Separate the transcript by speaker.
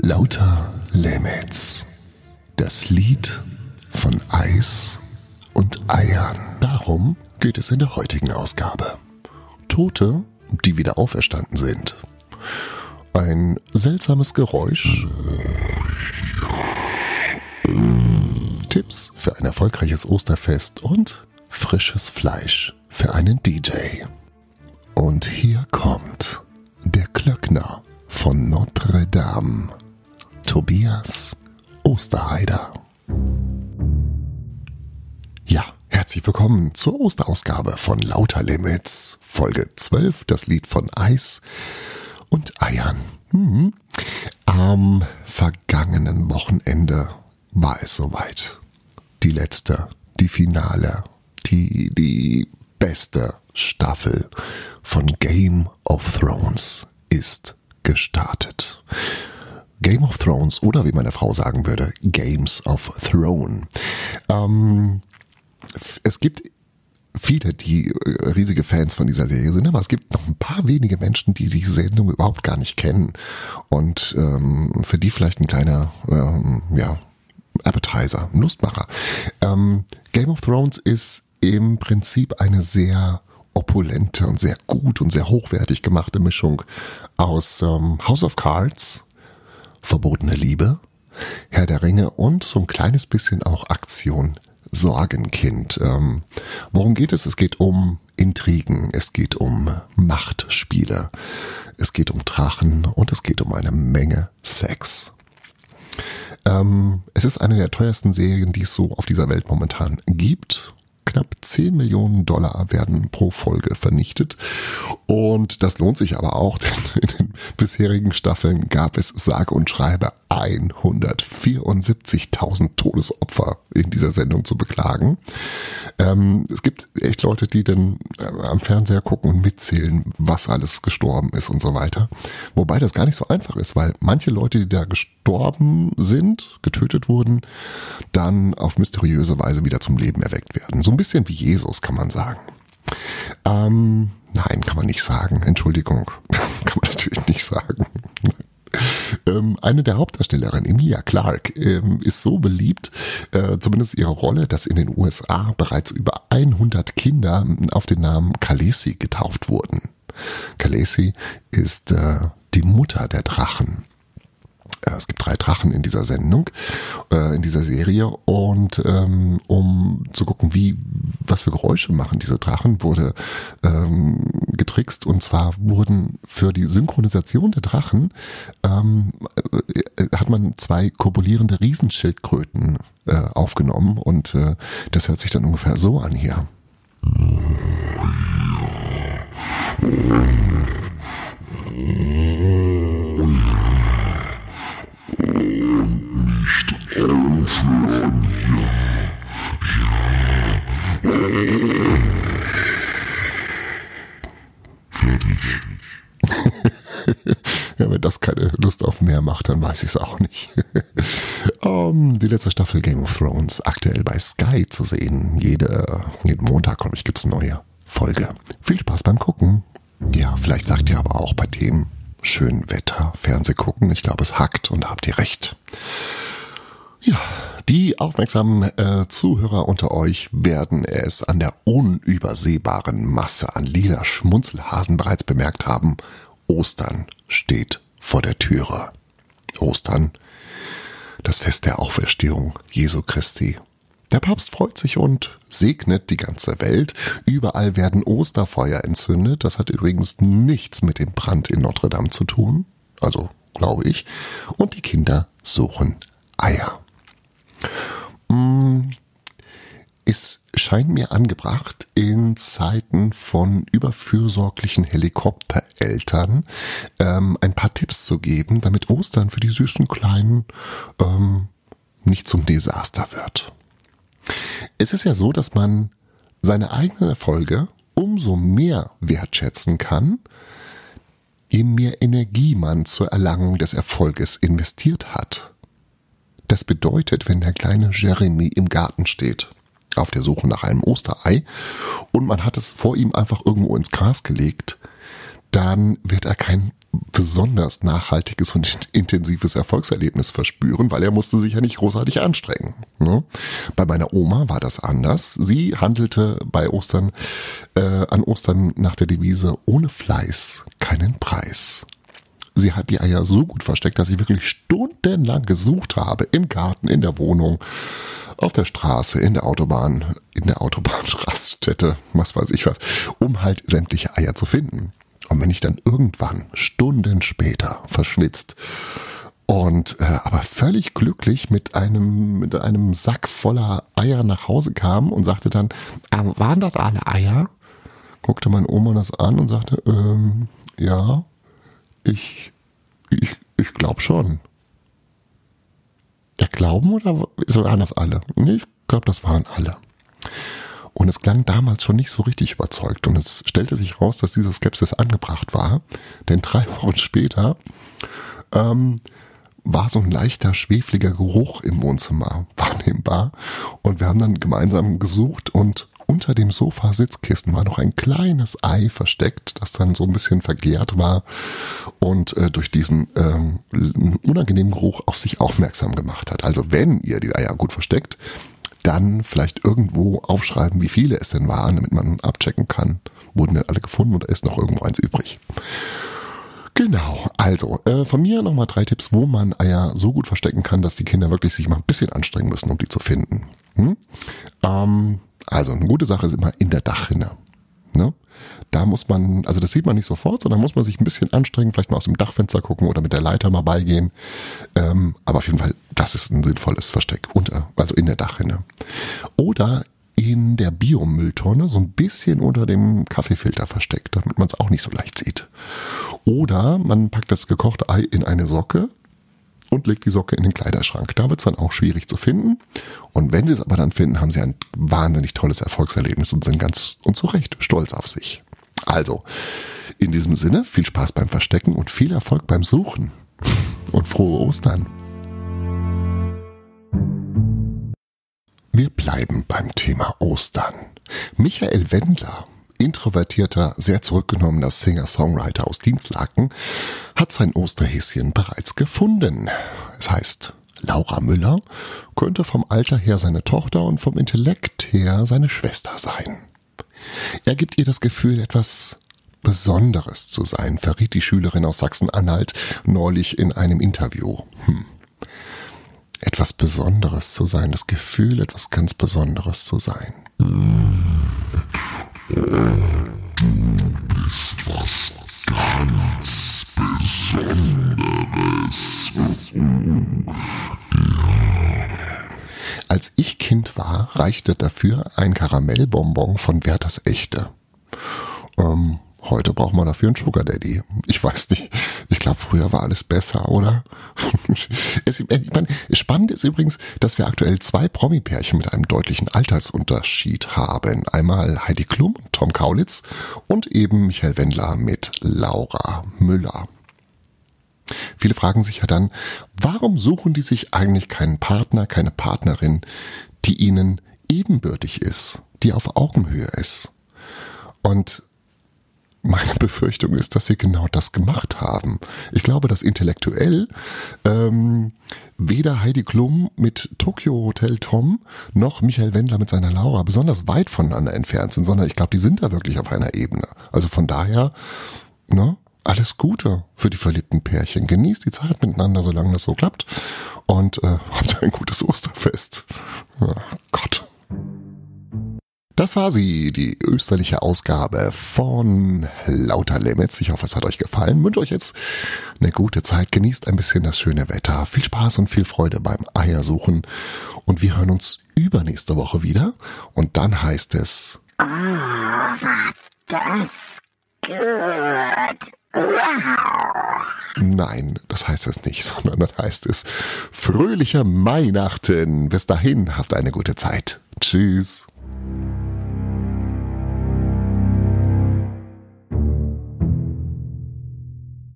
Speaker 1: Lauter Limits. Das Lied von Eis und Eiern. Darum geht es in der heutigen Ausgabe. Tote, die wieder auferstanden sind. Ein seltsames Geräusch. Tipps für ein erfolgreiches Osterfest und frisches Fleisch für einen DJ. Und hier kommt der Klöckner von Notre Dame, Tobias Osterheider. Ja, herzlich willkommen zur Osterausgabe von Lauter Limits, Folge 12, das Lied von Eis und Eiern. Hm. Am vergangenen Wochenende war es soweit. Die letzte, die Finale, die, die beste Staffel von Game of Thrones ist gestartet. Game of Thrones oder wie meine Frau sagen würde, Games of Throne. Ähm, es gibt viele, die äh, riesige Fans von dieser Serie sind, aber es gibt noch ein paar wenige Menschen, die diese Sendung überhaupt gar nicht kennen und ähm, für die vielleicht ein kleiner, ähm, ja, Appetizer, Lustmacher. Ähm, Game of Thrones ist im Prinzip eine sehr opulente und sehr gut und sehr hochwertig gemachte Mischung aus ähm, House of Cards, Verbotene Liebe, Herr der Ringe und so ein kleines bisschen auch Aktion Sorgenkind. Ähm, worum geht es? Es geht um Intrigen, es geht um Machtspiele, es geht um Drachen und es geht um eine Menge Sex. Ähm, es ist eine der teuersten Serien, die es so auf dieser Welt momentan gibt knapp 10 Millionen Dollar werden pro Folge vernichtet. Und das lohnt sich aber auch, denn in den bisherigen Staffeln gab es sage und schreibe 174.000 Todesopfer in dieser Sendung zu beklagen. Ähm, es gibt echt Leute, die dann äh, am Fernseher gucken und mitzählen, was alles gestorben ist und so weiter. Wobei das gar nicht so einfach ist, weil manche Leute, die da gestorben sind, getötet wurden, dann auf mysteriöse Weise wieder zum Leben erweckt werden. So ein bisschen wie Jesus, kann man sagen. Ähm, nein, kann man nicht sagen. Entschuldigung. kann man natürlich nicht sagen. Ähm, eine der Hauptdarstellerinnen, Emilia Clark, ähm, ist so beliebt, äh, zumindest ihre Rolle, dass in den USA bereits über 100 Kinder auf den Namen Khaleesi getauft wurden. Khaleesi ist äh, die Mutter der Drachen. Äh, es gibt drei Drachen in dieser Sendung, äh, in dieser Serie. Und ähm, um zu gucken, wie, was für Geräusche machen diese Drachen, wurde ähm, getrickst. Und zwar wurden für die Synchronisation der Drachen ähm, äh, hat man zwei kopulierende Riesenschildkröten aufgenommen. Und das hört sich dann ungefähr so an hier. Aufhören. Ja, ja. Fertig. ja, wenn das keine Lust auf mehr macht, dann weiß ich es auch nicht. um, die letzte Staffel Game of Thrones aktuell bei Sky zu sehen. Jede, jeden Montag, glaube ich, gibt es eine neue Folge. Viel Spaß beim Gucken. Ja, vielleicht sagt ihr aber auch bei dem schönen Wetter Fernseh gucken. Ich glaube, es hackt und habt ihr recht. Ja, die aufmerksamen äh, Zuhörer unter euch werden es an der unübersehbaren Masse an lila Schmunzelhasen bereits bemerkt haben. Ostern steht vor der Türe. Ostern, das Fest der Auferstehung Jesu Christi. Der Papst freut sich und segnet die ganze Welt. Überall werden Osterfeuer entzündet. Das hat übrigens nichts mit dem Brand in Notre Dame zu tun. Also, glaube ich. Und die Kinder suchen Eier. Mm, es scheint mir angebracht, in Zeiten von überfürsorglichen Helikoptereltern ähm, ein paar Tipps zu geben, damit Ostern für die süßen Kleinen ähm, nicht zum Desaster wird. Es ist ja so, dass man seine eigenen Erfolge umso mehr wertschätzen kann, je mehr Energie man zur Erlangung des Erfolges investiert hat. Das bedeutet, wenn der kleine Jeremy im Garten steht, auf der Suche nach einem Osterei, und man hat es vor ihm einfach irgendwo ins Gras gelegt, dann wird er kein besonders nachhaltiges und intensives Erfolgserlebnis verspüren, weil er musste sich ja nicht großartig anstrengen. Ne? Bei meiner Oma war das anders. Sie handelte bei Ostern äh, an Ostern nach der Devise ohne Fleiß keinen Preis. Sie hat die Eier so gut versteckt, dass ich wirklich stundenlang gesucht habe im Garten, in der Wohnung, auf der Straße, in der Autobahn, in der Autobahnraststätte, was weiß ich was, um halt sämtliche Eier zu finden. Und wenn ich dann irgendwann, Stunden später, verschwitzt und äh, aber völlig glücklich mit einem, mit einem Sack voller Eier nach Hause kam und sagte dann, ah, waren das alle Eier? Guckte meine Oma das an und sagte, ähm, ja, ich, ich, ich glaube schon. Der Glauben oder waren das alle? Nee, ich glaube, das waren alle. Und es klang damals schon nicht so richtig überzeugt. Und es stellte sich raus, dass diese Skepsis angebracht war. Denn drei Wochen später ähm, war so ein leichter, schwefliger Geruch im Wohnzimmer wahrnehmbar. Und wir haben dann gemeinsam gesucht und unter dem Sofa-Sitzkissen war noch ein kleines Ei versteckt, das dann so ein bisschen vergehrt war und äh, durch diesen ähm, unangenehmen Geruch auf sich aufmerksam gemacht hat. Also wenn ihr die Eier gut versteckt, dann vielleicht irgendwo aufschreiben, wie viele es denn waren, damit man abchecken kann, wurden denn alle gefunden oder ist noch irgendwo eins übrig. Genau, also äh, von mir nochmal drei Tipps, wo man Eier so gut verstecken kann, dass die Kinder wirklich sich mal ein bisschen anstrengen müssen, um die zu finden. Hm? Ähm, also eine gute Sache ist immer in der Dachrinne. Ne? Da muss man, also das sieht man nicht sofort, sondern muss man sich ein bisschen anstrengen, vielleicht mal aus dem Dachfenster gucken oder mit der Leiter mal beigehen. Ähm, aber auf jeden Fall, das ist ein sinnvolles Versteck, unter, also in der Dachrinne. Oder in der Biomülltonne so ein bisschen unter dem Kaffeefilter versteckt, damit man es auch nicht so leicht sieht. Oder man packt das gekochte Ei in eine Socke und legt die Socke in den Kleiderschrank. Da wird es dann auch schwierig zu finden. Und wenn sie es aber dann finden, haben sie ein wahnsinnig tolles Erfolgserlebnis und sind ganz und zu Recht stolz auf sich. Also, in diesem Sinne, viel Spaß beim Verstecken und viel Erfolg beim Suchen. Und frohe Ostern. Wir bleiben beim Thema Ostern. Michael Wendler introvertierter, sehr zurückgenommener Singer-Songwriter aus Dienstlaken, hat sein Osterhäschen bereits gefunden. Es heißt, Laura Müller könnte vom Alter her seine Tochter und vom Intellekt her seine Schwester sein. Er gibt ihr das Gefühl, etwas Besonderes zu sein, verriet die Schülerin aus Sachsen-Anhalt neulich in einem Interview. Hm. Etwas Besonderes zu sein, das Gefühl, etwas ganz Besonderes zu sein. Du bist was ganz Besonderes. Als ich Kind war, reichte dafür ein Karamellbonbon von Werthers Echte. Ähm, Heute braucht man dafür einen Sugar Daddy. Ich weiß nicht. Ich glaube, früher war alles besser, oder? es, ich meine, spannend ist übrigens, dass wir aktuell zwei Promi-Pärchen mit einem deutlichen Altersunterschied haben. Einmal Heidi Klum und Tom Kaulitz und eben Michael Wendler mit Laura Müller. Viele fragen sich ja dann, warum suchen die sich eigentlich keinen Partner, keine Partnerin, die ihnen ebenbürtig ist, die auf Augenhöhe ist? Und meine Befürchtung ist, dass sie genau das gemacht haben. Ich glaube, dass intellektuell ähm, weder Heidi Klum mit Tokyo Hotel Tom noch Michael Wendler mit seiner Laura besonders weit voneinander entfernt sind, sondern ich glaube, die sind da wirklich auf einer Ebene. Also von daher, ne, alles Gute für die verliebten Pärchen. Genießt die Zeit miteinander, solange das so klappt. Und äh, habt ein gutes Osterfest. Oh Gott. Das war sie, die österliche Ausgabe von Lauter Limits. Ich hoffe, es hat euch gefallen. Ich wünsche euch jetzt eine gute Zeit. Genießt ein bisschen das schöne Wetter. Viel Spaß und viel Freude beim Eiersuchen. Und wir hören uns übernächste Woche wieder. Und dann heißt es... Oh, was das gut. Wow. Nein, das heißt es nicht, sondern dann heißt es fröhliche Weihnachten. Bis dahin, habt eine gute Zeit. Tschüss.